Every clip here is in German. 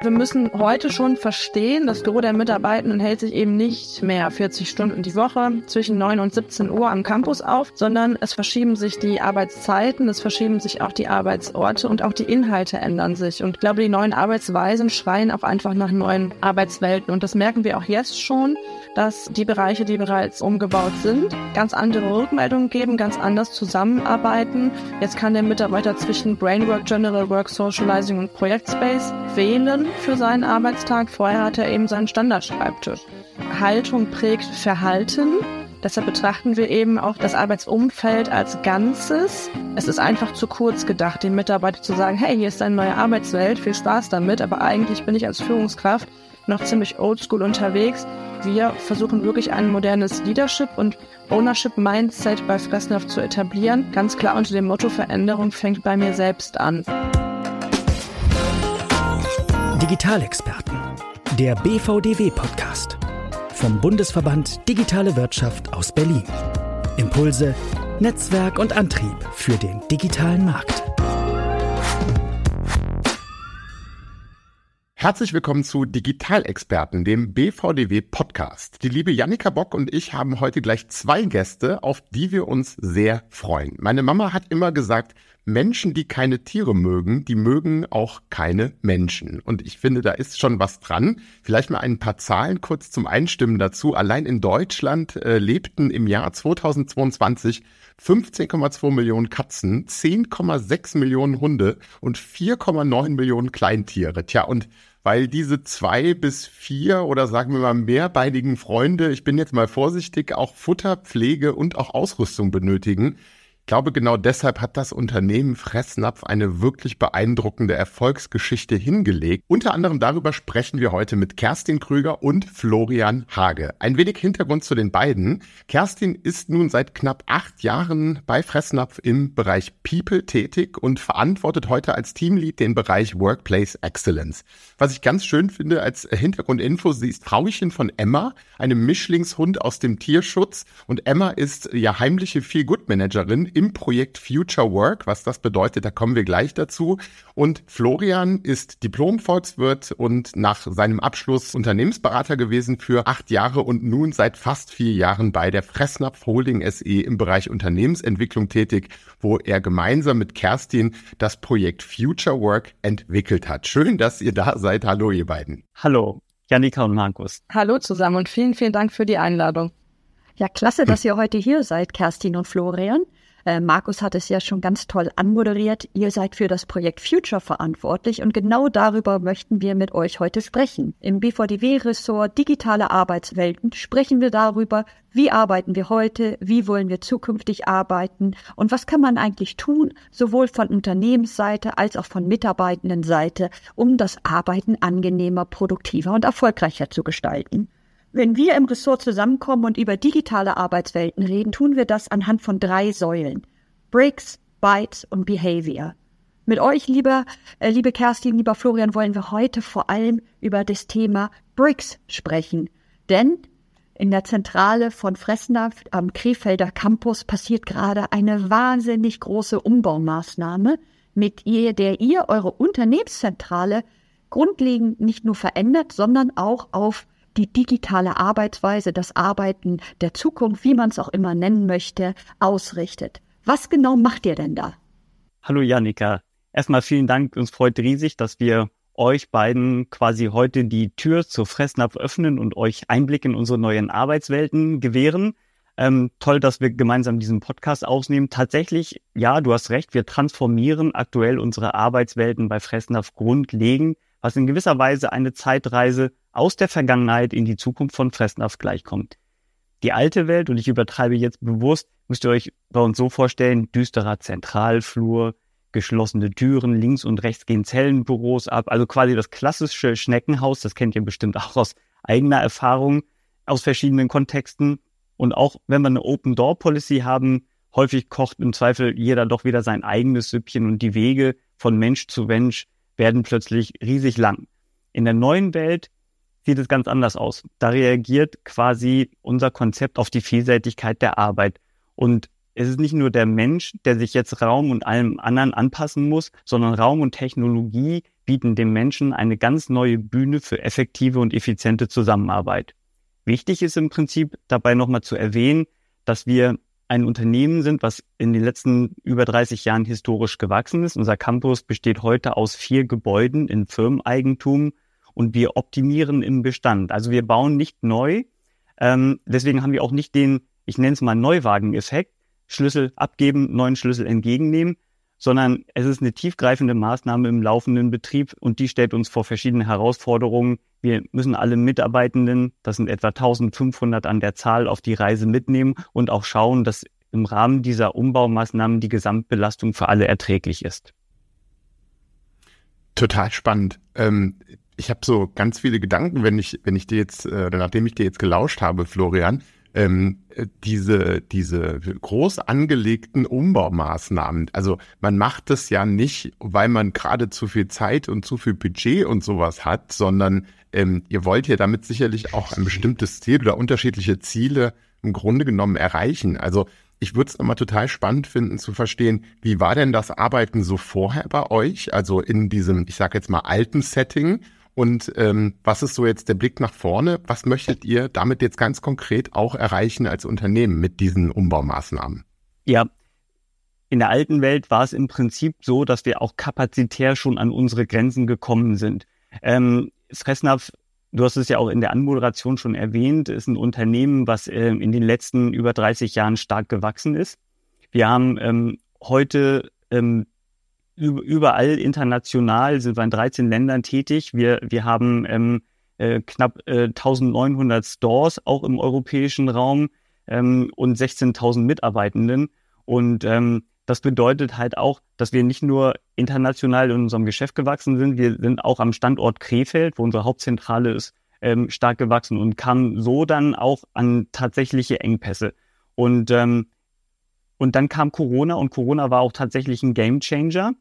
Wir müssen heute schon verstehen, das Gros der Mitarbeitenden hält sich eben nicht mehr 40 Stunden die Woche zwischen 9 und 17 Uhr am Campus auf, sondern es verschieben sich die Arbeitszeiten, es verschieben sich auch die Arbeitsorte und auch die Inhalte ändern sich. Und ich glaube, die neuen Arbeitsweisen schreien auch einfach nach neuen Arbeitswelten. Und das merken wir auch jetzt schon, dass die Bereiche, die bereits umgebaut sind, ganz andere Rückmeldungen geben, ganz anders zusammenarbeiten. Jetzt kann der Mitarbeiter zwischen Brainwork, General Work, Socializing und Projektspace wählen für seinen Arbeitstag. Vorher hat er eben seinen Standardschreibtisch. Haltung prägt Verhalten. Deshalb betrachten wir eben auch das Arbeitsumfeld als Ganzes. Es ist einfach zu kurz gedacht, den Mitarbeiter zu sagen, hey, hier ist eine neue Arbeitswelt, viel Spaß damit, aber eigentlich bin ich als Führungskraft noch ziemlich oldschool unterwegs. Wir versuchen wirklich ein modernes Leadership und Ownership Mindset bei Fressnapf zu etablieren. Ganz klar unter dem Motto Veränderung fängt bei mir selbst an. Digitalexperten. Der BVDW-Podcast. Vom Bundesverband Digitale Wirtschaft aus Berlin. Impulse, Netzwerk und Antrieb für den digitalen Markt. Herzlich willkommen zu Digitalexperten, dem BVDW Podcast. Die liebe Jannika Bock und ich haben heute gleich zwei Gäste, auf die wir uns sehr freuen. Meine Mama hat immer gesagt, Menschen, die keine Tiere mögen, die mögen auch keine Menschen. Und ich finde, da ist schon was dran. Vielleicht mal ein paar Zahlen kurz zum Einstimmen dazu. Allein in Deutschland äh, lebten im Jahr 2022 15,2 Millionen Katzen, 10,6 Millionen Hunde und 4,9 Millionen Kleintiere. Tja, und weil diese zwei bis vier oder sagen wir mal mehrbeinigen Freunde, ich bin jetzt mal vorsichtig, auch Futter, Pflege und auch Ausrüstung benötigen, glaube, genau deshalb hat das Unternehmen Fressnapf eine wirklich beeindruckende Erfolgsgeschichte hingelegt. Unter anderem darüber sprechen wir heute mit Kerstin Krüger und Florian Hage. Ein wenig Hintergrund zu den beiden. Kerstin ist nun seit knapp acht Jahren bei Fressnapf im Bereich People tätig und verantwortet heute als Teamlead den Bereich Workplace Excellence. Was ich ganz schön finde als Hintergrundinfo, sie ist Frauchen von Emma, einem Mischlingshund aus dem Tierschutz und Emma ist ja heimliche Feel-Good-Managerin im Projekt Future Work. Was das bedeutet, da kommen wir gleich dazu. Und Florian ist Diplom-Volkswirt und nach seinem Abschluss Unternehmensberater gewesen für acht Jahre und nun seit fast vier Jahren bei der Fressnapf Holding SE im Bereich Unternehmensentwicklung tätig, wo er gemeinsam mit Kerstin das Projekt Future Work entwickelt hat. Schön, dass ihr da seid. Hallo, ihr beiden. Hallo, Janika und Markus. Hallo zusammen und vielen, vielen Dank für die Einladung. Ja, klasse, dass ihr heute hier seid, Kerstin und Florian. Äh, Markus hat es ja schon ganz toll anmoderiert. Ihr seid für das Projekt Future verantwortlich und genau darüber möchten wir mit euch heute sprechen. Im BVDW-Ressort Digitale Arbeitswelten sprechen wir darüber, wie arbeiten wir heute, wie wollen wir zukünftig arbeiten und was kann man eigentlich tun, sowohl von Unternehmensseite als auch von Mitarbeitendenseite, um das Arbeiten angenehmer, produktiver und erfolgreicher zu gestalten. Wenn wir im Ressort zusammenkommen und über digitale Arbeitswelten reden, tun wir das anhand von drei Säulen. Bricks, Bytes und Behavior. Mit euch, lieber, äh, liebe Kerstin, lieber Florian, wollen wir heute vor allem über das Thema Bricks sprechen. Denn in der Zentrale von Fressnapf am Krefelder Campus passiert gerade eine wahnsinnig große Umbaumaßnahme, mit der ihr eure Unternehmenszentrale grundlegend nicht nur verändert, sondern auch auf die digitale Arbeitsweise, das Arbeiten der Zukunft, wie man es auch immer nennen möchte, ausrichtet. Was genau macht ihr denn da? Hallo Janika. Erstmal vielen Dank. Uns freut riesig, dass wir euch beiden quasi heute die Tür zur Fressnapf öffnen und euch Einblick in unsere neuen Arbeitswelten gewähren. Ähm, toll, dass wir gemeinsam diesen Podcast ausnehmen. Tatsächlich, ja, du hast recht, wir transformieren aktuell unsere Arbeitswelten bei Fressnapf grundlegend, was in gewisser Weise eine Zeitreise aus der Vergangenheit in die Zukunft von Fressnapf gleichkommt. Die alte Welt, und ich übertreibe jetzt bewusst, müsst ihr euch bei uns so vorstellen, düsterer Zentralflur, geschlossene Türen, links und rechts gehen Zellenbüros ab, also quasi das klassische Schneckenhaus, das kennt ihr bestimmt auch aus eigener Erfahrung, aus verschiedenen Kontexten. Und auch wenn wir eine Open-Door-Policy haben, häufig kocht im Zweifel jeder doch wieder sein eigenes Süppchen und die Wege von Mensch zu Mensch werden plötzlich riesig lang. In der neuen Welt sieht es ganz anders aus. Da reagiert quasi unser Konzept auf die Vielseitigkeit der Arbeit. Und es ist nicht nur der Mensch, der sich jetzt Raum und allem anderen anpassen muss, sondern Raum und Technologie bieten den Menschen eine ganz neue Bühne für effektive und effiziente Zusammenarbeit. Wichtig ist im Prinzip dabei nochmal zu erwähnen, dass wir ein Unternehmen sind, was in den letzten über 30 Jahren historisch gewachsen ist. Unser Campus besteht heute aus vier Gebäuden in Firmeneigentum und wir optimieren im Bestand. Also wir bauen nicht neu. Ähm, deswegen haben wir auch nicht den, ich nenne es mal Neuwagen-Effekt, Schlüssel abgeben, neuen Schlüssel entgegennehmen, sondern es ist eine tiefgreifende Maßnahme im laufenden Betrieb und die stellt uns vor verschiedene Herausforderungen. Wir müssen alle Mitarbeitenden, das sind etwa 1500 an der Zahl, auf die Reise mitnehmen und auch schauen, dass im Rahmen dieser Umbaumaßnahmen die Gesamtbelastung für alle erträglich ist. Total spannend. Ähm, ich habe so ganz viele Gedanken, wenn ich, wenn ich dir jetzt, äh, nachdem ich dir jetzt gelauscht habe, Florian, ähm, diese, diese groß angelegten Umbaumaßnahmen. Also man macht das ja nicht, weil man gerade zu viel Zeit und zu viel Budget und sowas hat, sondern ähm, ihr wollt ja damit sicherlich auch ein bestimmtes Ziel oder unterschiedliche Ziele im Grunde genommen erreichen. Also ich würde es nochmal total spannend finden zu verstehen, wie war denn das Arbeiten so vorher bei euch? Also in diesem, ich sage jetzt mal, alten Setting und ähm, was ist so jetzt der Blick nach vorne? Was möchtet ihr damit jetzt ganz konkret auch erreichen als Unternehmen mit diesen Umbaumaßnahmen? Ja, in der alten Welt war es im Prinzip so, dass wir auch kapazitär schon an unsere Grenzen gekommen sind. Ähm, Fressnapf, du hast es ja auch in der Anmoderation schon erwähnt, ist ein Unternehmen, was äh, in den letzten über 30 Jahren stark gewachsen ist. Wir haben ähm, heute ähm, überall international sind wir in 13 Ländern tätig. Wir, wir haben ähm, äh, knapp äh, 1900 Stores auch im europäischen Raum ähm, und 16.000 Mitarbeitenden. Und ähm, das bedeutet halt auch, dass wir nicht nur international in unserem Geschäft gewachsen sind, wir sind auch am Standort Krefeld, wo unsere Hauptzentrale ist, ähm, stark gewachsen und kamen so dann auch an tatsächliche Engpässe. Und, ähm, und dann kam Corona und Corona war auch tatsächlich ein Gamechanger.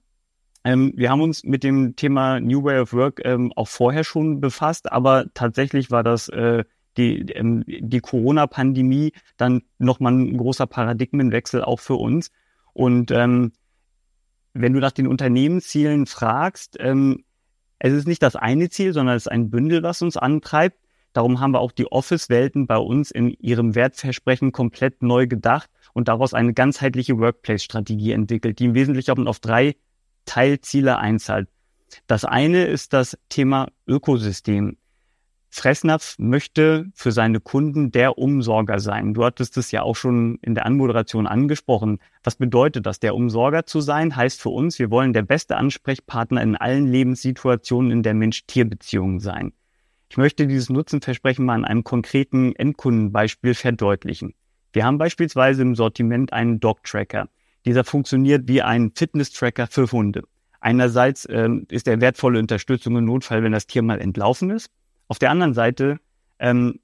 Ähm, wir haben uns mit dem Thema New Way of Work ähm, auch vorher schon befasst, aber tatsächlich war das äh, die, ähm, die Corona-Pandemie dann nochmal ein großer Paradigmenwechsel auch für uns. Und ähm, wenn du nach den Unternehmenszielen fragst, ähm, es ist nicht das eine Ziel, sondern es ist ein Bündel, was uns antreibt. Darum haben wir auch die Office-Welten bei uns in ihrem Wertversprechen komplett neu gedacht und daraus eine ganzheitliche Workplace-Strategie entwickelt, die im Wesentlichen auf drei Teilziele einzahlt. Das eine ist das Thema Ökosystem. Fressnapf möchte für seine Kunden der Umsorger sein. Du hattest es ja auch schon in der Anmoderation angesprochen. Was bedeutet das? Der Umsorger zu sein heißt für uns, wir wollen der beste Ansprechpartner in allen Lebenssituationen in der Mensch-Tier-Beziehung sein. Ich möchte dieses Nutzenversprechen mal an einem konkreten Endkundenbeispiel verdeutlichen. Wir haben beispielsweise im Sortiment einen Dog-Tracker. Dieser funktioniert wie ein Fitness-Tracker für Hunde. Einerseits ähm, ist er wertvolle Unterstützung im Notfall, wenn das Tier mal entlaufen ist. Auf der anderen Seite ähm,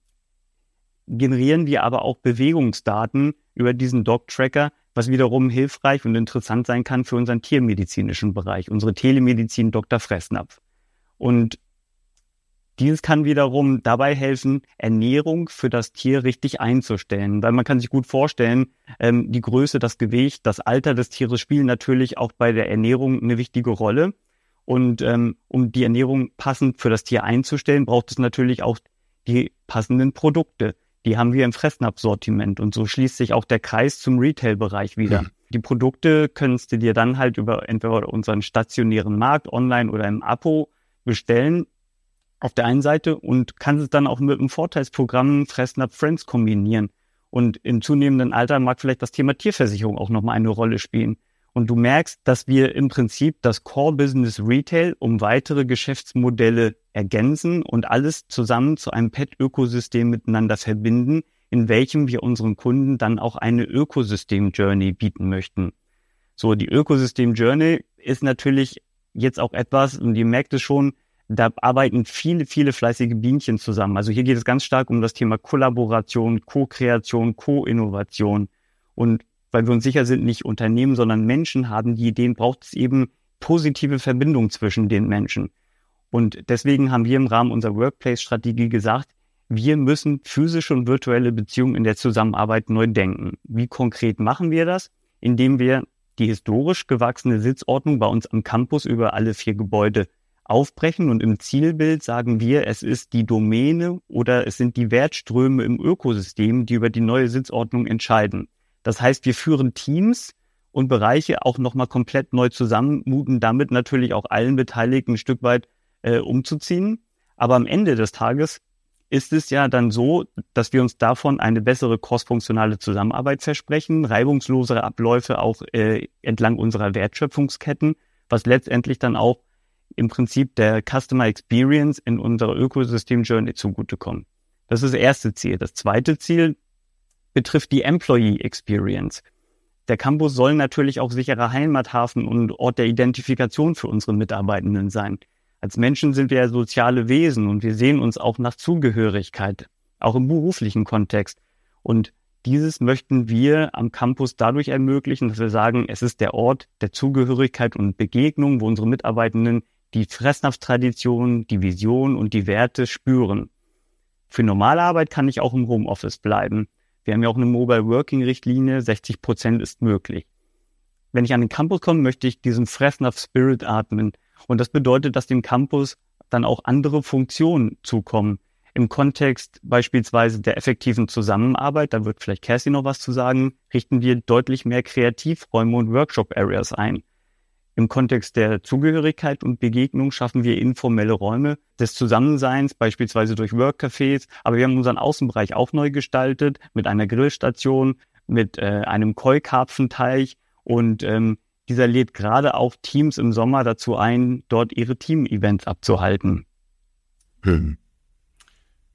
generieren wir aber auch Bewegungsdaten über diesen Dog-Tracker, was wiederum hilfreich und interessant sein kann für unseren tiermedizinischen Bereich, unsere Telemedizin Dr. Fressnapf. Und dieses kann wiederum dabei helfen, Ernährung für das Tier richtig einzustellen. Weil man kann sich gut vorstellen, ähm, die Größe, das Gewicht, das Alter des Tieres spielen natürlich auch bei der Ernährung eine wichtige Rolle. Und ähm, um die Ernährung passend für das Tier einzustellen, braucht es natürlich auch die passenden Produkte. Die haben wir im Fressnapf-Sortiment. Und so schließt sich auch der Kreis zum Retail-Bereich wieder. Mhm. Die Produkte kannst du dir dann halt über entweder unseren stationären Markt online oder im Abo bestellen auf der einen Seite und kann es dann auch mit einem Vorteilsprogramm Fressnapf Friends kombinieren. Und im zunehmenden Alter mag vielleicht das Thema Tierversicherung auch nochmal eine Rolle spielen. Und du merkst, dass wir im Prinzip das Core Business Retail um weitere Geschäftsmodelle ergänzen und alles zusammen zu einem Pet-Ökosystem miteinander verbinden, in welchem wir unseren Kunden dann auch eine Ökosystem-Journey bieten möchten. So, die Ökosystem-Journey ist natürlich jetzt auch etwas, und ihr merkt es schon, da arbeiten viele, viele fleißige Bienchen zusammen. Also hier geht es ganz stark um das Thema Kollaboration, Co-Kreation, Co-Innovation. Und weil wir uns sicher sind, nicht Unternehmen, sondern Menschen haben die Ideen, braucht es eben positive Verbindung zwischen den Menschen. Und deswegen haben wir im Rahmen unserer Workplace-Strategie gesagt, wir müssen physische und virtuelle Beziehungen in der Zusammenarbeit neu denken. Wie konkret machen wir das? Indem wir die historisch gewachsene Sitzordnung bei uns am Campus über alle vier Gebäude aufbrechen und im Zielbild sagen wir, es ist die Domäne oder es sind die Wertströme im Ökosystem, die über die neue Sitzordnung entscheiden. Das heißt, wir führen Teams und Bereiche auch nochmal komplett neu zusammen, muten damit natürlich auch allen Beteiligten ein Stück weit äh, umzuziehen. Aber am Ende des Tages ist es ja dann so, dass wir uns davon eine bessere crossfunktionale Zusammenarbeit versprechen, reibungslosere Abläufe auch äh, entlang unserer Wertschöpfungsketten, was letztendlich dann auch im Prinzip der Customer Experience in unserer Ökosystem Journey zugutekommt. Das ist das erste Ziel. Das zweite Ziel betrifft die Employee Experience. Der Campus soll natürlich auch sicherer Heimathafen und Ort der Identifikation für unsere Mitarbeitenden sein. Als Menschen sind wir ja soziale Wesen und wir sehen uns auch nach Zugehörigkeit, auch im beruflichen Kontext. Und dieses möchten wir am Campus dadurch ermöglichen, dass wir sagen, es ist der Ort der Zugehörigkeit und Begegnung, wo unsere Mitarbeitenden die Fressnapftradition, die Vision und die Werte spüren. Für normale Arbeit kann ich auch im Homeoffice bleiben. Wir haben ja auch eine Mobile Working Richtlinie, 60 Prozent ist möglich. Wenn ich an den Campus komme, möchte ich diesen Fressnapf Spirit atmen. Und das bedeutet, dass dem Campus dann auch andere Funktionen zukommen. Im Kontext beispielsweise der effektiven Zusammenarbeit, da wird vielleicht Kerstin noch was zu sagen, richten wir deutlich mehr Kreativräume und Workshop-Areas ein. Im Kontext der Zugehörigkeit und Begegnung schaffen wir informelle Räume des Zusammenseins, beispielsweise durch Workcafés. Aber wir haben unseren Außenbereich auch neu gestaltet mit einer Grillstation, mit äh, einem Keukarpfenteich und ähm, dieser lädt gerade auch Teams im Sommer dazu ein, dort ihre Team-Events abzuhalten. Hm.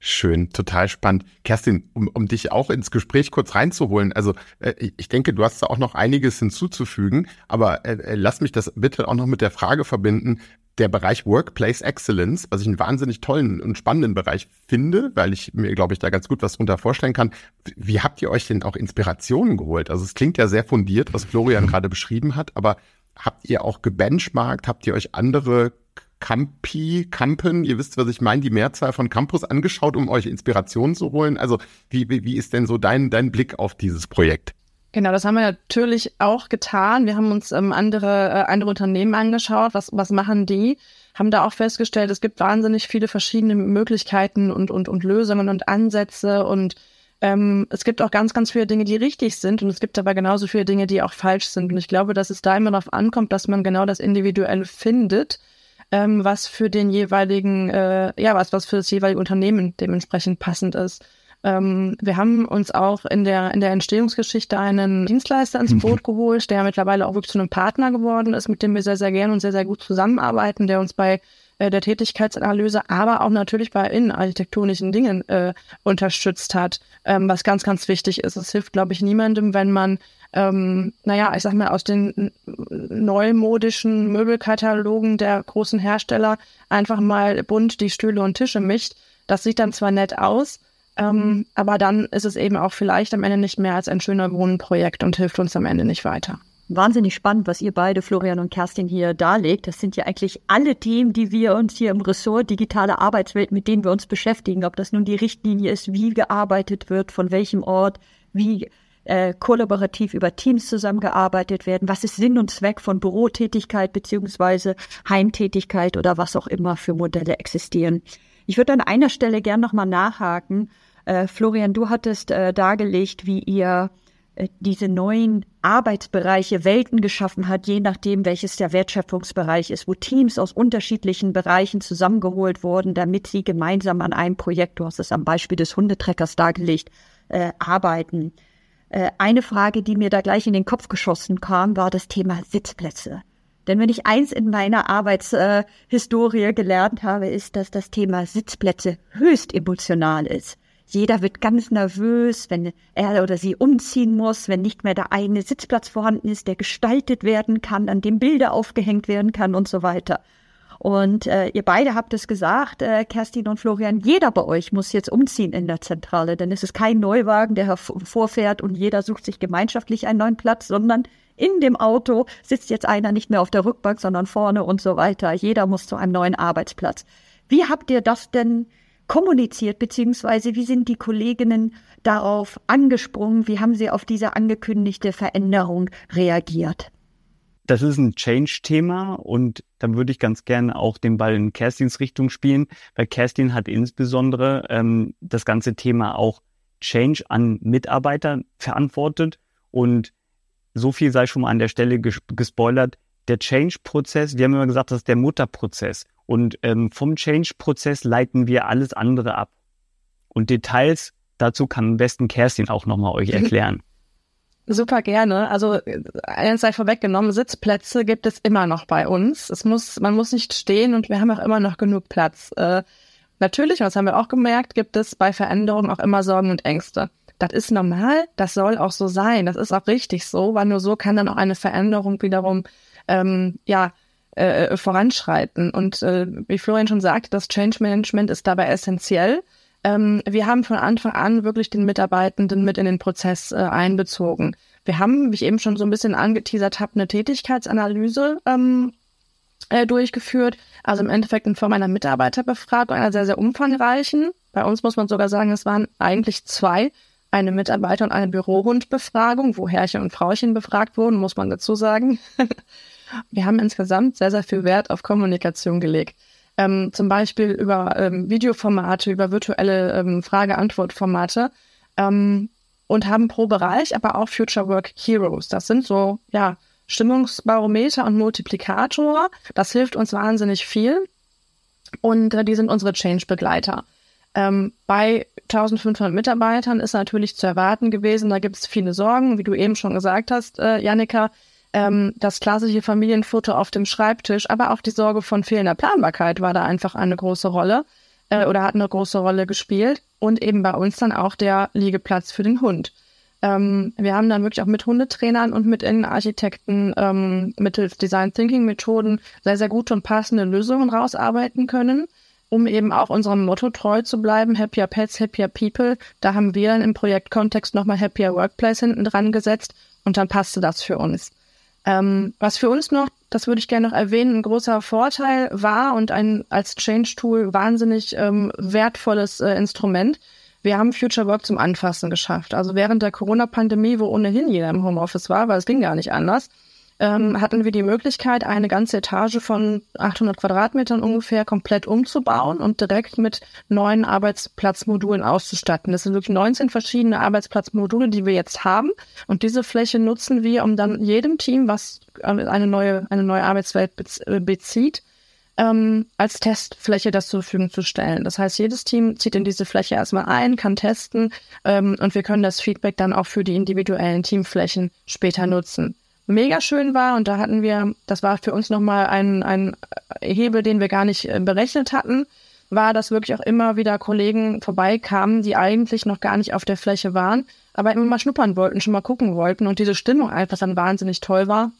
Schön, total spannend. Kerstin, um, um dich auch ins Gespräch kurz reinzuholen, also äh, ich denke, du hast da auch noch einiges hinzuzufügen, aber äh, äh lass mich das bitte auch noch mit der Frage verbinden, der Bereich Workplace Excellence, was ich einen wahnsinnig tollen und spannenden Bereich finde, weil ich mir, glaube ich, da ganz gut was drunter vorstellen kann. Wie habt ihr euch denn auch Inspirationen geholt? Also es klingt ja sehr fundiert, was Florian gerade beschrieben hat, aber habt ihr auch gebenchmarkt? Habt ihr euch andere Campi, Campen, ihr wisst, was ich meine, die Mehrzahl von Campus angeschaut, um euch Inspirationen zu holen? Also wie, wie, wie ist denn so dein, dein Blick auf dieses Projekt? Genau, das haben wir natürlich auch getan. Wir haben uns ähm, andere, äh, andere Unternehmen angeschaut. Was, was machen die? Haben da auch festgestellt, es gibt wahnsinnig viele verschiedene Möglichkeiten und, und, und Lösungen und Ansätze und ähm, es gibt auch ganz, ganz viele Dinge, die richtig sind und es gibt aber genauso viele Dinge, die auch falsch sind. Und ich glaube, dass es da immer darauf ankommt, dass man genau das Individuelle findet, ähm, was für den jeweiligen, äh, ja, was, was für das jeweilige Unternehmen dementsprechend passend ist. Ähm, wir haben uns auch in der, in der Entstehungsgeschichte einen Dienstleister ins. Boot geholt, der mittlerweile auch wirklich zu einem Partner geworden ist, mit dem wir sehr, sehr gerne und sehr, sehr gut zusammenarbeiten, der uns bei äh, der Tätigkeitsanalyse, aber auch natürlich bei innenarchitektonischen Dingen äh, unterstützt hat, ähm, was ganz, ganz wichtig ist. Es hilft, glaube ich, niemandem, wenn man, ähm, naja, ich sag mal, aus den neumodischen Möbelkatalogen der großen Hersteller einfach mal bunt die Stühle und Tische mischt. Das sieht dann zwar nett aus, ähm, aber dann ist es eben auch vielleicht am Ende nicht mehr als ein schöner Wohnprojekt und hilft uns am Ende nicht weiter. Wahnsinnig spannend, was ihr beide, Florian und Kerstin, hier darlegt. Das sind ja eigentlich alle Themen, die wir uns hier im Ressort digitale Arbeitswelt, mit denen wir uns beschäftigen. Ob das nun die Richtlinie ist, wie gearbeitet wird, von welchem Ort, wie äh, kollaborativ über Teams zusammengearbeitet werden, was ist Sinn und Zweck von Bürotätigkeit beziehungsweise Heimtätigkeit oder was auch immer für Modelle existieren. Ich würde an einer Stelle gern nochmal nachhaken, äh, Florian, du hattest äh, dargelegt, wie ihr äh, diese neuen Arbeitsbereiche, Welten geschaffen hat, je nachdem, welches der Wertschöpfungsbereich ist, wo Teams aus unterschiedlichen Bereichen zusammengeholt wurden, damit sie gemeinsam an einem Projekt, du hast es am Beispiel des Hundetreckers dargelegt, äh, arbeiten. Äh, eine Frage, die mir da gleich in den Kopf geschossen kam, war das Thema Sitzplätze. Denn wenn ich eins in meiner Arbeitshistorie äh, gelernt habe, ist, dass das Thema Sitzplätze höchst emotional ist. Jeder wird ganz nervös, wenn er oder sie umziehen muss, wenn nicht mehr der eine Sitzplatz vorhanden ist, der gestaltet werden kann, an dem Bilder aufgehängt werden kann und so weiter. Und äh, ihr beide habt es gesagt, äh, Kerstin und Florian, jeder bei euch muss jetzt umziehen in der Zentrale, denn es ist kein Neuwagen, der hervorfährt und jeder sucht sich gemeinschaftlich einen neuen Platz, sondern in dem Auto sitzt jetzt einer nicht mehr auf der Rückbank, sondern vorne und so weiter. Jeder muss zu einem neuen Arbeitsplatz. Wie habt ihr das denn kommuniziert, beziehungsweise wie sind die Kolleginnen darauf angesprungen? Wie haben sie auf diese angekündigte Veränderung reagiert? Das ist ein Change-Thema und da würde ich ganz gerne auch den Ball in Kerstins Richtung spielen, weil Kerstin hat insbesondere ähm, das ganze Thema auch Change an Mitarbeiter verantwortet und so viel sei schon mal an der Stelle ges gespoilert. Der Change-Prozess, wir haben immer gesagt, das ist der Mutterprozess und ähm, vom Change-Prozess leiten wir alles andere ab. Und Details dazu kann am besten Kerstin auch nochmal euch erklären. Super gerne. Also eins sei vorweggenommen, Sitzplätze gibt es immer noch bei uns. Es muss, man muss nicht stehen und wir haben auch immer noch genug Platz. Äh, natürlich, und das haben wir auch gemerkt, gibt es bei Veränderungen auch immer Sorgen und Ängste. Das ist normal, das soll auch so sein, das ist auch richtig so, weil nur so kann dann auch eine Veränderung wiederum ähm, ja äh, voranschreiten. Und äh, wie Florian schon sagte, das Change Management ist dabei essentiell. Ähm, wir haben von Anfang an wirklich den Mitarbeitenden mit in den Prozess äh, einbezogen. Wir haben, wie ich eben schon so ein bisschen angeteasert habe, eine Tätigkeitsanalyse ähm, äh, durchgeführt. Also im Endeffekt in Form einer Mitarbeiterbefragung, einer sehr, sehr umfangreichen. Bei uns muss man sogar sagen, es waren eigentlich zwei, eine Mitarbeiter- und eine Bürohundbefragung, wo Herrchen und Frauchen befragt wurden, muss man dazu sagen. Wir haben insgesamt sehr, sehr viel Wert auf Kommunikation gelegt ähm, zum Beispiel über ähm, Videoformate, über virtuelle ähm, Frage-Antwort-Formate ähm, und haben pro Bereich aber auch Future Work Heroes. Das sind so, ja, Stimmungsbarometer und Multiplikator. Das hilft uns wahnsinnig viel. Und äh, die sind unsere Change-Begleiter. Ähm, bei 1500 Mitarbeitern ist natürlich zu erwarten gewesen, da gibt es viele Sorgen, wie du eben schon gesagt hast, äh, Janika ähm, das klassische Familienfoto auf dem Schreibtisch, aber auch die Sorge von fehlender Planbarkeit war da einfach eine große Rolle äh, oder hat eine große Rolle gespielt und eben bei uns dann auch der Liegeplatz für den Hund. Ähm, wir haben dann wirklich auch mit Hundetrainern und mit Innenarchitekten ähm, mittels Design Thinking Methoden sehr, sehr gute und passende Lösungen rausarbeiten können, um eben auch unserem Motto treu zu bleiben, Happier Pets, Happier People. Da haben wir dann im Projektkontext nochmal Happier Workplace hinten dran gesetzt und dann passte das für uns. Ähm, was für uns noch, das würde ich gerne noch erwähnen, ein großer Vorteil war und ein als Change-Tool wahnsinnig ähm, wertvolles äh, Instrument. Wir haben Future Work zum Anfassen geschafft. Also während der Corona-Pandemie, wo ohnehin jeder im Homeoffice war, weil es ging gar nicht anders, ähm, hatten wir die Möglichkeit, eine ganze Etage von 800 Quadratmetern ungefähr komplett umzubauen und direkt mit neuen Arbeitsplatzmodulen auszustatten. Das sind wirklich 19 verschiedene Arbeitsplatzmodule, die wir jetzt haben. Und diese Fläche nutzen wir, um dann jedem Team, was eine neue, eine neue Arbeitswelt äh, bezieht, ähm, als Testfläche das zur Verfügung zu stellen. Das heißt, jedes Team zieht in diese Fläche erstmal ein, kann testen ähm, und wir können das Feedback dann auch für die individuellen Teamflächen später nutzen mega schön war. Und da hatten wir, das war für uns nochmal ein, ein Hebel, den wir gar nicht äh, berechnet hatten, war, dass wirklich auch immer wieder Kollegen vorbeikamen, die eigentlich noch gar nicht auf der Fläche waren, aber immer mal schnuppern wollten, schon mal gucken wollten und diese Stimmung einfach dann wahnsinnig toll war,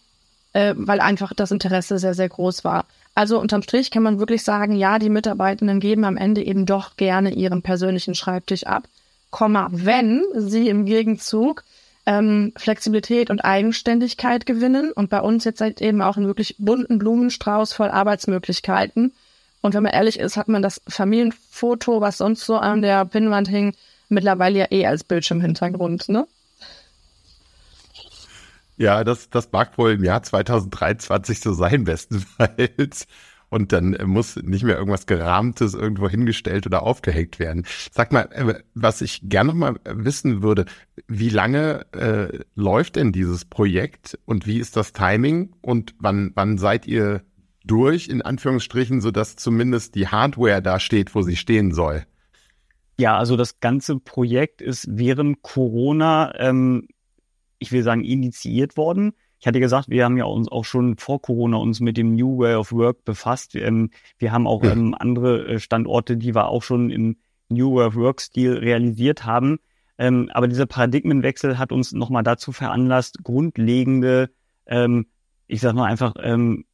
äh, weil einfach das Interesse sehr, sehr groß war. Also unterm Strich kann man wirklich sagen, ja, die Mitarbeitenden geben am Ende eben doch gerne ihren persönlichen Schreibtisch ab, Komma, wenn sie im Gegenzug ähm, Flexibilität und Eigenständigkeit gewinnen und bei uns jetzt halt eben auch einen wirklich bunten Blumenstrauß voll Arbeitsmöglichkeiten. Und wenn man ehrlich ist, hat man das Familienfoto, was sonst so an der Pinnwand hing, mittlerweile ja eh als Bildschirmhintergrund, ne? Ja, das, das mag wohl im Jahr 2023 so sein, bestenfalls und dann muss nicht mehr irgendwas Gerahmtes irgendwo hingestellt oder aufgehängt werden. Sag mal, äh, was ich gerne mal wissen würde, wie lange äh, läuft denn dieses Projekt und wie ist das Timing und wann, wann seid ihr durch, in Anführungsstrichen, sodass zumindest die Hardware da steht, wo sie stehen soll? Ja, also das ganze Projekt ist während Corona, ähm, ich will sagen, initiiert worden. Ich hatte gesagt, wir haben ja uns auch schon vor Corona uns mit dem New Way of Work befasst. Ähm, wir haben auch ja. ähm, andere äh, Standorte, die wir auch schon im New Way of Work Stil realisiert haben. Ähm, aber dieser Paradigmenwechsel hat uns nochmal dazu veranlasst, grundlegende, ähm, ich sag mal einfach, ähm,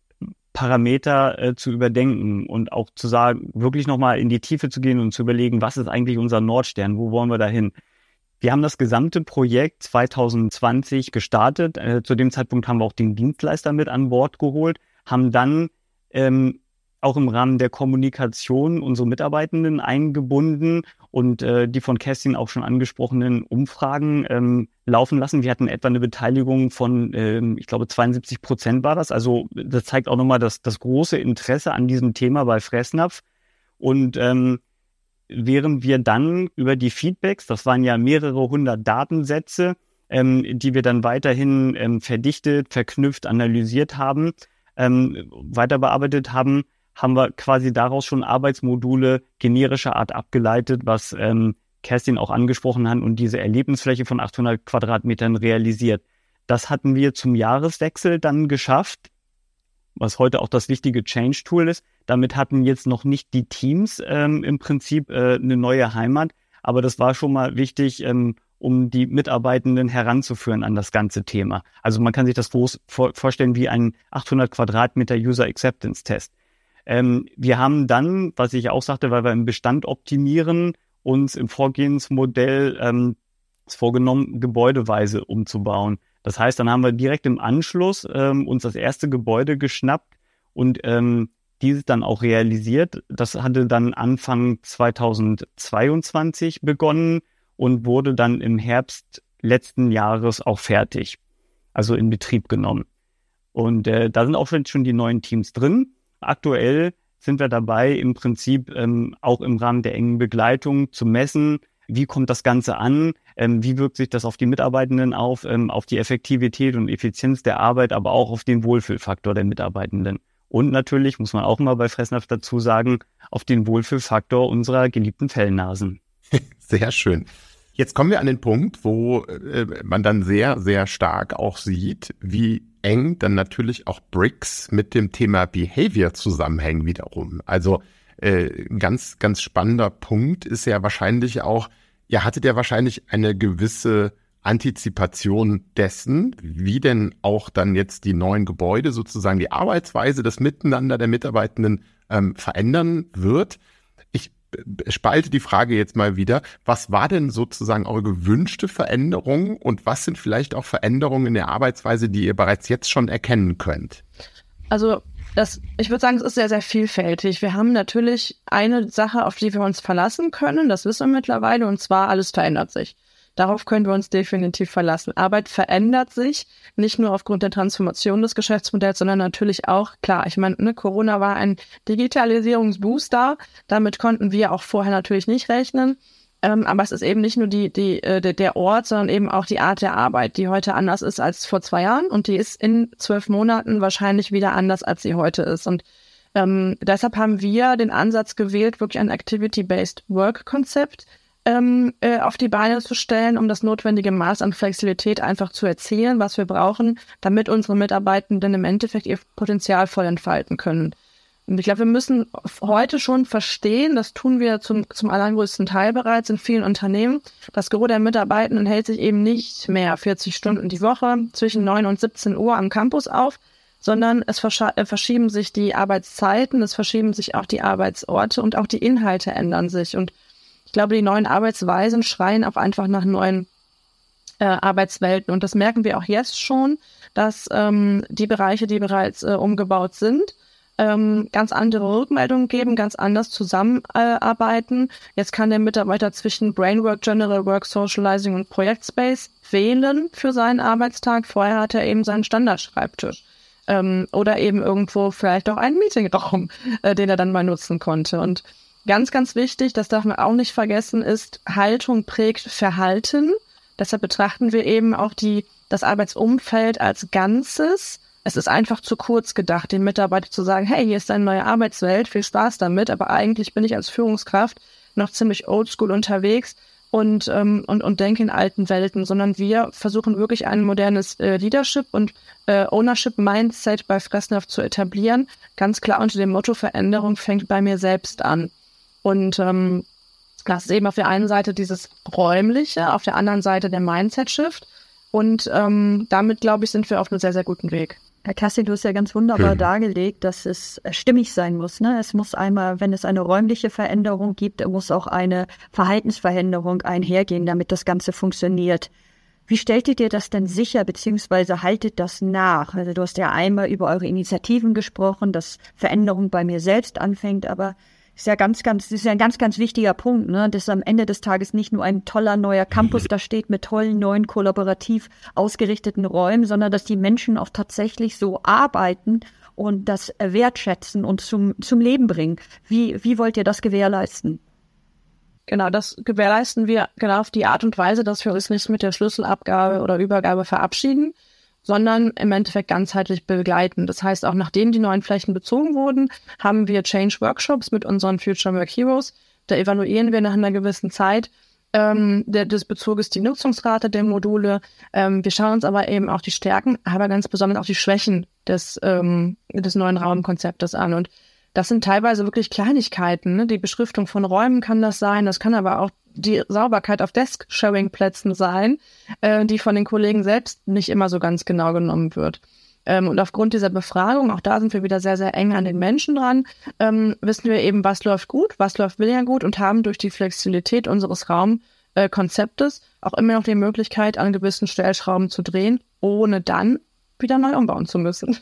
Parameter äh, zu überdenken und auch zu sagen, wirklich nochmal in die Tiefe zu gehen und zu überlegen, was ist eigentlich unser Nordstern, wo wollen wir dahin? Wir haben das gesamte Projekt 2020 gestartet. Äh, zu dem Zeitpunkt haben wir auch den Dienstleister mit an Bord geholt, haben dann ähm, auch im Rahmen der Kommunikation unsere Mitarbeitenden eingebunden und äh, die von Kerstin auch schon angesprochenen Umfragen ähm, laufen lassen. Wir hatten etwa eine Beteiligung von, ähm, ich glaube, 72 Prozent war das. Also das zeigt auch nochmal das, das große Interesse an diesem Thema bei Fressnapf. Und ähm, während wir dann über die Feedbacks, das waren ja mehrere hundert Datensätze, ähm, die wir dann weiterhin ähm, verdichtet, verknüpft, analysiert haben, ähm, weiter bearbeitet haben, haben wir quasi daraus schon Arbeitsmodule generischer Art abgeleitet, was ähm, Kerstin auch angesprochen hat und diese Erlebnisfläche von 800 Quadratmetern realisiert. Das hatten wir zum Jahreswechsel dann geschafft, was heute auch das wichtige Change-Tool ist. Damit hatten jetzt noch nicht die Teams ähm, im Prinzip äh, eine neue Heimat, aber das war schon mal wichtig, ähm, um die Mitarbeitenden heranzuführen an das ganze Thema. Also man kann sich das vorstellen wie ein 800 Quadratmeter User Acceptance Test. Ähm, wir haben dann, was ich auch sagte, weil wir im Bestand optimieren, uns im Vorgehensmodell ähm, vorgenommen, gebäudeweise umzubauen. Das heißt, dann haben wir direkt im Anschluss ähm, uns das erste Gebäude geschnappt und ähm, dieses dann auch realisiert. Das hatte dann Anfang 2022 begonnen und wurde dann im Herbst letzten Jahres auch fertig, also in Betrieb genommen. Und äh, da sind auch schon die neuen Teams drin. Aktuell sind wir dabei, im Prinzip ähm, auch im Rahmen der engen Begleitung zu messen, wie kommt das Ganze an, ähm, wie wirkt sich das auf die Mitarbeitenden auf, ähm, auf die Effektivität und Effizienz der Arbeit, aber auch auf den Wohlfühlfaktor der Mitarbeitenden. Und natürlich, muss man auch mal bei Fressnapf dazu sagen, auf den Wohlfühlfaktor unserer geliebten Fellnasen. Sehr schön. Jetzt kommen wir an den Punkt, wo äh, man dann sehr, sehr stark auch sieht, wie eng dann natürlich auch Bricks mit dem Thema Behavior zusammenhängen wiederum. Also äh, ganz, ganz spannender Punkt ist ja wahrscheinlich auch, ihr hattet ja wahrscheinlich eine gewisse Antizipation dessen, wie denn auch dann jetzt die neuen Gebäude sozusagen die Arbeitsweise, das Miteinander der Mitarbeitenden ähm, verändern wird spalte die Frage jetzt mal wieder. Was war denn sozusagen eure gewünschte Veränderung und was sind vielleicht auch Veränderungen in der Arbeitsweise, die ihr bereits jetzt schon erkennen könnt? Also das, ich würde sagen, es ist sehr, sehr vielfältig. Wir haben natürlich eine Sache, auf die wir uns verlassen können, das wissen wir mittlerweile, und zwar alles verändert sich. Darauf können wir uns definitiv verlassen. Arbeit verändert sich, nicht nur aufgrund der Transformation des Geschäftsmodells, sondern natürlich auch, klar, ich meine, ne, Corona war ein Digitalisierungsbooster. Damit konnten wir auch vorher natürlich nicht rechnen. Ähm, aber es ist eben nicht nur die, die, äh, der Ort, sondern eben auch die Art der Arbeit, die heute anders ist als vor zwei Jahren. Und die ist in zwölf Monaten wahrscheinlich wieder anders, als sie heute ist. Und ähm, deshalb haben wir den Ansatz gewählt, wirklich ein Activity-Based Work-Konzept ähm, äh, auf die Beine zu stellen, um das notwendige Maß an Flexibilität einfach zu erzielen, was wir brauchen, damit unsere Mitarbeitenden im Endeffekt ihr Potenzial voll entfalten können. Und ich glaube, wir müssen heute schon verstehen, das tun wir zum, zum allergrößten Teil bereits in vielen Unternehmen, das Gros der Mitarbeitenden hält sich eben nicht mehr 40 Stunden die Woche zwischen 9 und 17 Uhr am Campus auf, sondern es äh, verschieben sich die Arbeitszeiten, es verschieben sich auch die Arbeitsorte und auch die Inhalte ändern sich. Und glaube, die neuen Arbeitsweisen schreien auch einfach nach neuen äh, Arbeitswelten. Und das merken wir auch jetzt schon, dass ähm, die Bereiche, die bereits äh, umgebaut sind, ähm, ganz andere Rückmeldungen geben, ganz anders zusammenarbeiten. Jetzt kann der Mitarbeiter zwischen Brainwork, General Work, Socializing und Projektspace wählen für seinen Arbeitstag. Vorher hat er eben seinen Standardschreibtisch. Ähm, oder eben irgendwo vielleicht auch einen Meetingraum, äh, den er dann mal nutzen konnte. Und Ganz, ganz wichtig, das darf man auch nicht vergessen, ist, Haltung prägt Verhalten. Deshalb betrachten wir eben auch die, das Arbeitsumfeld als Ganzes. Es ist einfach zu kurz gedacht, den Mitarbeiter zu sagen, hey, hier ist eine neue Arbeitswelt, viel Spaß damit, aber eigentlich bin ich als Führungskraft noch ziemlich oldschool unterwegs und, ähm, und, und denke in alten Welten, sondern wir versuchen wirklich ein modernes äh, Leadership und äh, Ownership-Mindset bei Fressnapf zu etablieren. Ganz klar unter dem Motto Veränderung fängt bei mir selbst an. Und ähm, das ist eben auf der einen Seite dieses räumliche, auf der anderen Seite der Mindset-Shift. Und ähm, damit, glaube ich, sind wir auf einem sehr, sehr guten Weg. Herr Kassi, du hast ja ganz wunderbar hm. dargelegt, dass es äh, stimmig sein muss. Ne? Es muss einmal, wenn es eine räumliche Veränderung gibt, muss auch eine Verhaltensveränderung einhergehen, damit das Ganze funktioniert. Wie stellt ihr dir das denn sicher, beziehungsweise haltet das nach? Also du hast ja einmal über eure Initiativen gesprochen, dass Veränderung bei mir selbst anfängt, aber ist ja ganz, ganz, ist ja ein ganz, ganz wichtiger Punkt, ne? dass am Ende des Tages nicht nur ein toller neuer Campus da steht mit tollen neuen kollaborativ ausgerichteten Räumen, sondern dass die Menschen auch tatsächlich so arbeiten und das wertschätzen und zum, zum Leben bringen. Wie, wie wollt ihr das gewährleisten? Genau, das gewährleisten wir genau auf die Art und Weise, dass wir uns nicht mit der Schlüsselabgabe oder Übergabe verabschieden, sondern im Endeffekt ganzheitlich begleiten. Das heißt, auch nachdem die neuen Flächen bezogen wurden, haben wir Change Workshops mit unseren Future Work Heroes. Da evaluieren wir nach einer gewissen Zeit ähm, der, des Bezuges die Nutzungsrate der Module. Ähm, wir schauen uns aber eben auch die Stärken, aber ganz besonders auch die Schwächen des, ähm, des neuen Raumkonzeptes an. Und das sind teilweise wirklich Kleinigkeiten. Ne? Die Beschriftung von Räumen kann das sein. Das kann aber auch die Sauberkeit auf Desk-Sharing-Plätzen sein, äh, die von den Kollegen selbst nicht immer so ganz genau genommen wird. Ähm, und aufgrund dieser Befragung, auch da sind wir wieder sehr, sehr eng an den Menschen dran, ähm, wissen wir eben, was läuft gut, was läuft weniger gut und haben durch die Flexibilität unseres Raumkonzeptes äh, auch immer noch die Möglichkeit, an gewissen Stellschrauben zu drehen, ohne dann wieder neu umbauen zu müssen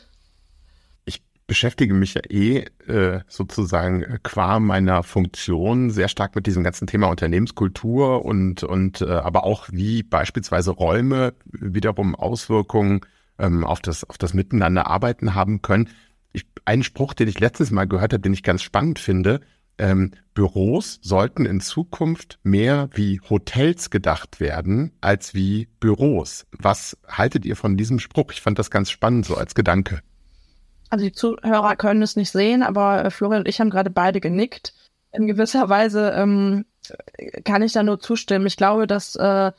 beschäftige mich ja eh äh, sozusagen äh, qua meiner Funktion sehr stark mit diesem ganzen Thema Unternehmenskultur und und äh, aber auch wie beispielsweise Räume wiederum Auswirkungen ähm, auf das auf das Miteinander arbeiten haben können. Ich, einen Spruch, den ich letztes Mal gehört habe, den ich ganz spannend finde. Ähm, Büros sollten in Zukunft mehr wie Hotels gedacht werden als wie Büros. Was haltet ihr von diesem Spruch? Ich fand das ganz spannend so als Gedanke. Also die Zuhörer können es nicht sehen, aber äh, Florian und ich haben gerade beide genickt. In gewisser Weise ähm, kann ich da nur zustimmen. Ich glaube, dass, äh,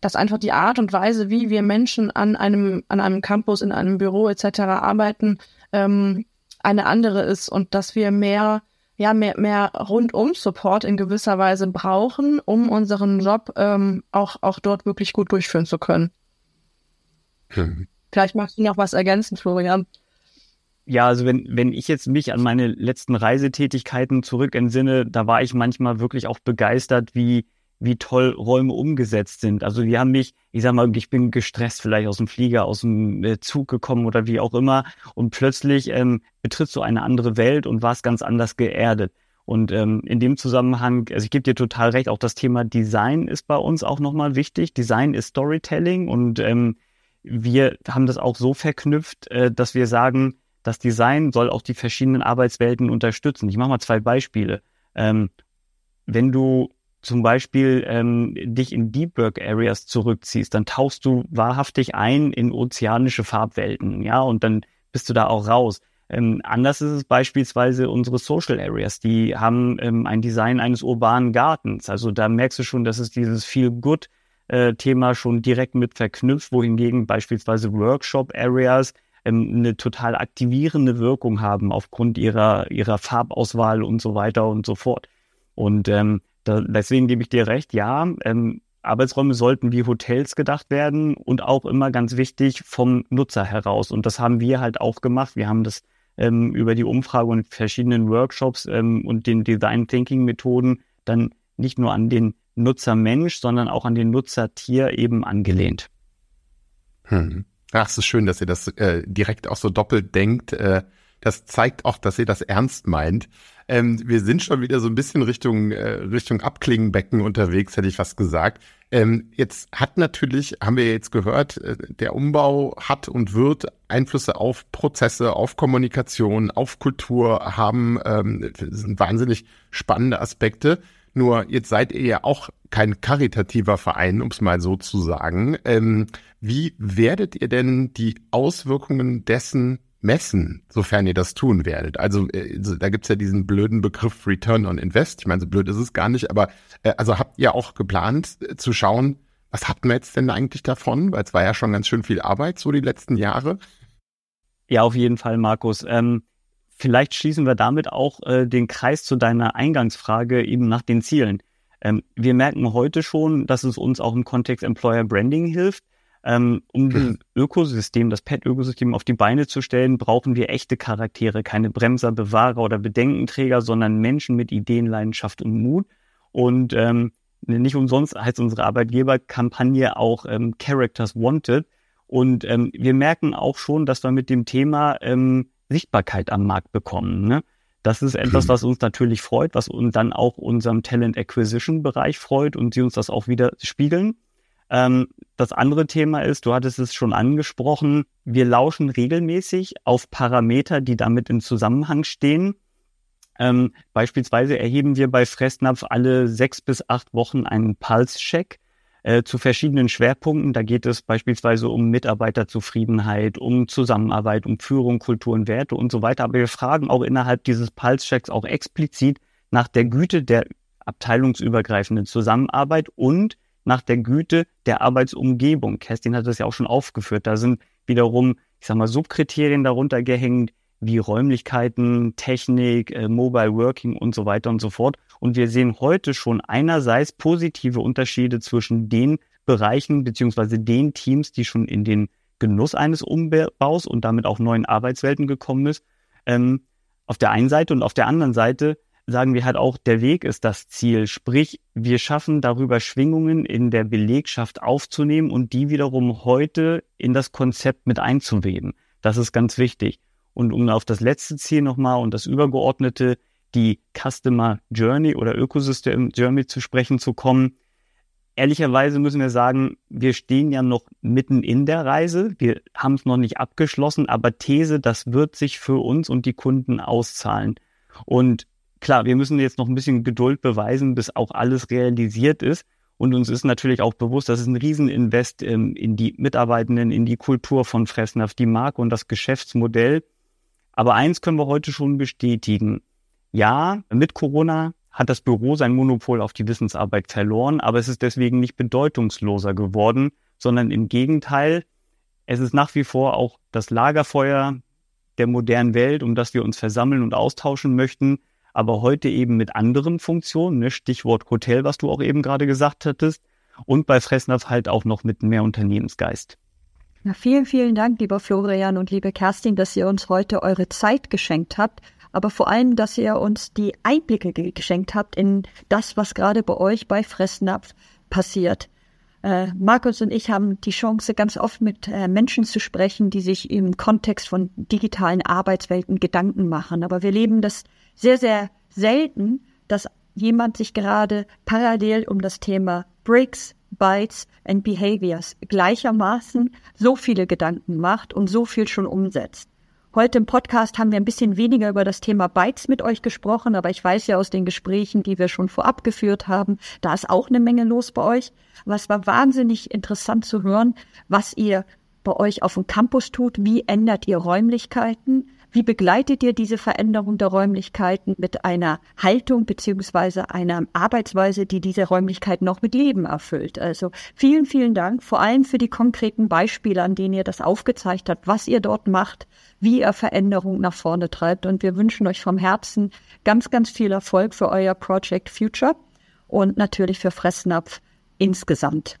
dass einfach die Art und Weise, wie wir Menschen an einem, an einem Campus, in einem Büro etc. arbeiten, ähm, eine andere ist und dass wir mehr, ja, mehr, mehr Rundum-Support in gewisser Weise brauchen, um unseren Job ähm, auch, auch dort wirklich gut durchführen zu können. Hm. Vielleicht magst du noch was ergänzen, Florian. Ja, also wenn, wenn ich jetzt mich an meine letzten Reisetätigkeiten zurück entsinne, da war ich manchmal wirklich auch begeistert, wie, wie toll Räume umgesetzt sind. Also die haben mich, ich sag mal, ich bin gestresst vielleicht aus dem Flieger, aus dem äh, Zug gekommen oder wie auch immer und plötzlich ähm, betrittst du eine andere Welt und warst ganz anders geerdet. Und ähm, in dem Zusammenhang, also ich gebe dir total recht, auch das Thema Design ist bei uns auch nochmal wichtig. Design ist Storytelling und ähm, wir haben das auch so verknüpft, äh, dass wir sagen, das Design soll auch die verschiedenen Arbeitswelten unterstützen. Ich mache mal zwei Beispiele. Ähm, wenn du zum Beispiel ähm, dich in Deep Work Areas zurückziehst, dann tauchst du wahrhaftig ein in ozeanische Farbwelten, ja, und dann bist du da auch raus. Ähm, anders ist es beispielsweise unsere Social Areas, die haben ähm, ein Design eines urbanen Gartens. Also da merkst du schon, dass es dieses Feel Good äh, Thema schon direkt mit verknüpft, wohingegen beispielsweise Workshop Areas ähm, eine total aktivierende Wirkung haben aufgrund ihrer, ihrer Farbauswahl und so weiter und so fort. Und ähm, da, deswegen gebe ich dir recht, ja, ähm, Arbeitsräume sollten wie Hotels gedacht werden und auch immer ganz wichtig vom Nutzer heraus. Und das haben wir halt auch gemacht. Wir haben das ähm, über die Umfrage und verschiedenen Workshops ähm, und den Design Thinking Methoden dann nicht nur an den Nutzer Mensch, sondern auch an den Nutzer Tier eben angelehnt. Hm. Ach, es ist schön, dass ihr das äh, direkt auch so doppelt denkt. Äh, das zeigt auch, dass ihr das ernst meint. Ähm, wir sind schon wieder so ein bisschen Richtung, äh, Richtung Abklingenbecken unterwegs, hätte ich fast gesagt. Ähm, jetzt hat natürlich, haben wir jetzt gehört, äh, der Umbau hat und wird Einflüsse auf Prozesse, auf Kommunikation, auf Kultur haben. Ähm, sind wahnsinnig spannende Aspekte. Nur jetzt seid ihr ja auch kein karitativer Verein, um es mal so zu sagen. Ähm, wie werdet ihr denn die Auswirkungen dessen messen, sofern ihr das tun werdet? Also äh, da gibt's ja diesen blöden Begriff Return on Invest. Ich meine, so blöd ist es gar nicht, aber äh, also habt ihr auch geplant äh, zu schauen, was hatten wir jetzt denn eigentlich davon? Weil es war ja schon ganz schön viel Arbeit so die letzten Jahre. Ja, auf jeden Fall, Markus. Ähm, vielleicht schließen wir damit auch äh, den Kreis zu deiner Eingangsfrage eben nach den Zielen. Ähm, wir merken heute schon, dass es uns auch im Kontext Employer Branding hilft. Ähm, um das Ökosystem, das Pet-Ökosystem auf die Beine zu stellen, brauchen wir echte Charaktere, keine Bremser, Bewahrer oder Bedenkenträger, sondern Menschen mit Ideen, Leidenschaft und Mut. Und ähm, nicht umsonst heißt unsere Arbeitgeberkampagne auch ähm, Characters Wanted. Und ähm, wir merken auch schon, dass wir mit dem Thema ähm, Sichtbarkeit am Markt bekommen. Ne? Das ist etwas, mhm. was uns natürlich freut, was uns dann auch unserem Talent Acquisition Bereich freut und sie uns das auch wieder spiegeln. Ähm, das andere Thema ist, du hattest es schon angesprochen, wir lauschen regelmäßig auf Parameter, die damit in Zusammenhang stehen. Ähm, beispielsweise erheben wir bei Fressnapf alle sechs bis acht Wochen einen Pulse-Check äh, zu verschiedenen Schwerpunkten. Da geht es beispielsweise um Mitarbeiterzufriedenheit, um Zusammenarbeit, um Führung, Kultur und Werte und so weiter. Aber wir fragen auch innerhalb dieses Pulse-Checks auch explizit nach der Güte der abteilungsübergreifenden Zusammenarbeit und nach der Güte der Arbeitsumgebung. Kerstin hat das ja auch schon aufgeführt. Da sind wiederum, ich sag mal, Subkriterien darunter gehängt, wie Räumlichkeiten, Technik, äh, Mobile Working und so weiter und so fort. Und wir sehen heute schon einerseits positive Unterschiede zwischen den Bereichen beziehungsweise den Teams, die schon in den Genuss eines Umbaus und damit auch neuen Arbeitswelten gekommen ist. Ähm, auf der einen Seite und auf der anderen Seite sagen wir halt auch, der Weg ist das Ziel. Sprich, wir schaffen darüber Schwingungen in der Belegschaft aufzunehmen und die wiederum heute in das Konzept mit einzuweben. Das ist ganz wichtig. Und um auf das letzte Ziel nochmal und das übergeordnete, die Customer Journey oder Ökosystem Journey zu sprechen zu kommen. Ehrlicherweise müssen wir sagen, wir stehen ja noch mitten in der Reise. Wir haben es noch nicht abgeschlossen, aber These, das wird sich für uns und die Kunden auszahlen. Und klar, wir müssen jetzt noch ein bisschen Geduld beweisen, bis auch alles realisiert ist. Und uns ist natürlich auch bewusst, dass es ein Rieseninvest ähm, in die Mitarbeitenden, in die Kultur von Fressnapf, die Marke und das Geschäftsmodell. Aber eins können wir heute schon bestätigen. Ja, mit Corona hat das Büro sein Monopol auf die Wissensarbeit verloren, aber es ist deswegen nicht bedeutungsloser geworden, sondern im Gegenteil, es ist nach wie vor auch das Lagerfeuer der modernen Welt, um das wir uns versammeln und austauschen möchten aber heute eben mit anderen Funktionen, ne? Stichwort Hotel, was du auch eben gerade gesagt hattest, und bei Fressnapf halt auch noch mit mehr Unternehmensgeist. Ja, vielen, vielen Dank, lieber Florian und liebe Kerstin, dass ihr uns heute eure Zeit geschenkt habt, aber vor allem, dass ihr uns die Einblicke geschenkt habt in das, was gerade bei euch bei Fressnapf passiert. Äh, Markus und ich haben die Chance, ganz oft mit äh, Menschen zu sprechen, die sich im Kontext von digitalen Arbeitswelten Gedanken machen. Aber wir leben das sehr, sehr selten, dass jemand sich gerade parallel um das Thema Bricks, Bytes and Behaviors gleichermaßen so viele Gedanken macht und so viel schon umsetzt. Heute im Podcast haben wir ein bisschen weniger über das Thema Bytes mit euch gesprochen, aber ich weiß ja aus den Gesprächen, die wir schon vorab geführt haben, da ist auch eine Menge los bei euch. Es war wahnsinnig interessant zu hören, was ihr bei euch auf dem Campus tut, wie ändert ihr Räumlichkeiten, wie begleitet ihr diese Veränderung der Räumlichkeiten mit einer Haltung beziehungsweise einer Arbeitsweise, die diese Räumlichkeiten noch mit Leben erfüllt? Also vielen, vielen Dank, vor allem für die konkreten Beispiele, an denen ihr das aufgezeigt habt, was ihr dort macht, wie ihr Veränderung nach vorne treibt. Und wir wünschen euch vom Herzen ganz, ganz viel Erfolg für euer Project Future und natürlich für Fressnapf insgesamt.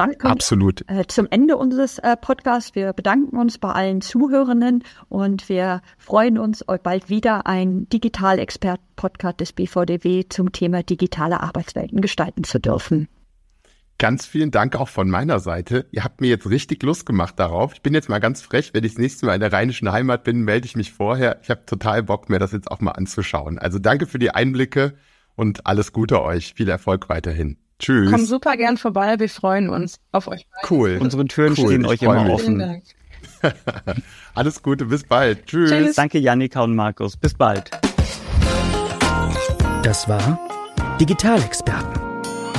Danke. Absolut. Äh, zum Ende unseres äh, Podcasts. Wir bedanken uns bei allen Zuhörenden und wir freuen uns, euch bald wieder ein Digitalexpert-Podcast des BVDW zum Thema digitale Arbeitswelten gestalten zu dürfen. Ganz vielen Dank auch von meiner Seite. Ihr habt mir jetzt richtig Lust gemacht darauf. Ich bin jetzt mal ganz frech, wenn ich das nächste Mal in der rheinischen Heimat bin, melde ich mich vorher. Ich habe total Bock, mir das jetzt auch mal anzuschauen. Also danke für die Einblicke und alles Gute euch. Viel Erfolg weiterhin. Tschüss. Komm super gern vorbei. Wir freuen uns auf euch. Beide. Cool. Unsere Türen cool. stehen euch immer mich. offen. Alles Gute. Bis bald. Tschüss. Tschüss. Danke, Janika und Markus. Bis bald. Das war Digitalexperten,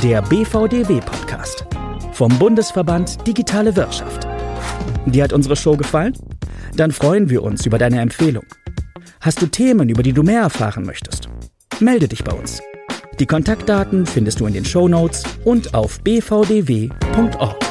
der BVDW-Podcast vom Bundesverband Digitale Wirtschaft. Dir hat unsere Show gefallen? Dann freuen wir uns über deine Empfehlung. Hast du Themen, über die du mehr erfahren möchtest? Melde dich bei uns. Die Kontaktdaten findest du in den Show Notes und auf bvdw.org.